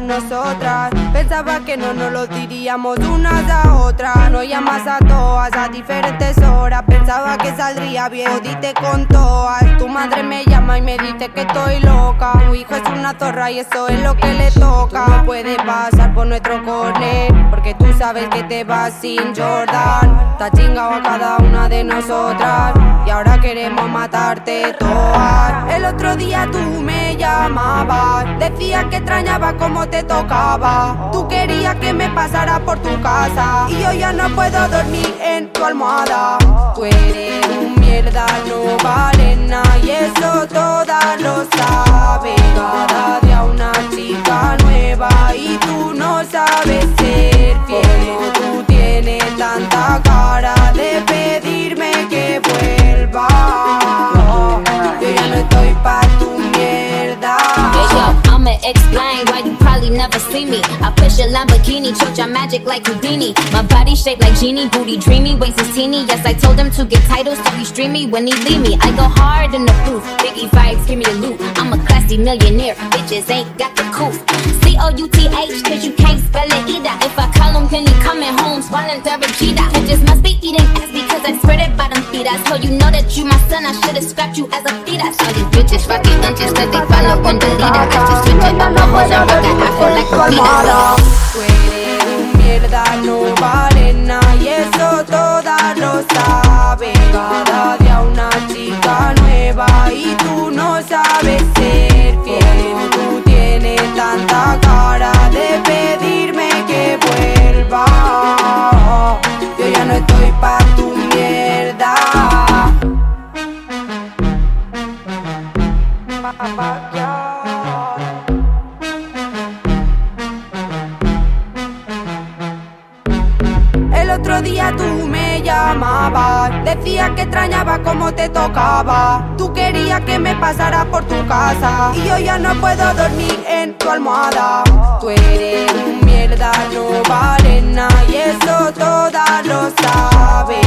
nosotras. Pensaba que no nos lo diríamos unas a otras. No llamas a todas a diferentes horas. Pensaba que saldría bien, dite con todas. Tu madre me llama y me dice que estoy loca. Tu hijo es una zorra y eso es lo que le toca. No puede pasar por nuestro corner, porque tú sabes que te vas sin Jordan. Está chingado a cada una de nosotras ahora queremos matarte todas. El otro día tú me llamabas, decías que extrañaba como te tocaba. Tú querías que me pasara por tu casa y yo ya no puedo dormir en tu almohada. Tú eres un mierda, no vale nada y eso todas lo saben. I a Lamborghini, your magic like Houdini. My body shaped like genie, booty dreamy, waist is teeny. Yes, I told him to get titles, so he stream me when he leave me. I go hard in the booth, Biggie vibes, give me the loot. I'm a classy millionaire, bitches ain't got the couth. C O U T H, cause you can't spell it either. If I call him, can he coming home, swallowing Therapeeta? Bitches must be eating ass because I spread it bottom feet. I so you know that you my son, I should've scrapped you as a fetus. All these bitches fucking lunches, cause they follow on the leader. I just switch up my ojos and rock that afro like a Tú día tú me llamabas, decías que extrañaba como te tocaba. Tú querías que me pasara por tu casa y yo ya no puedo dormir en tu almohada. Tú eres un mierda, no vale nada y eso todas lo saben.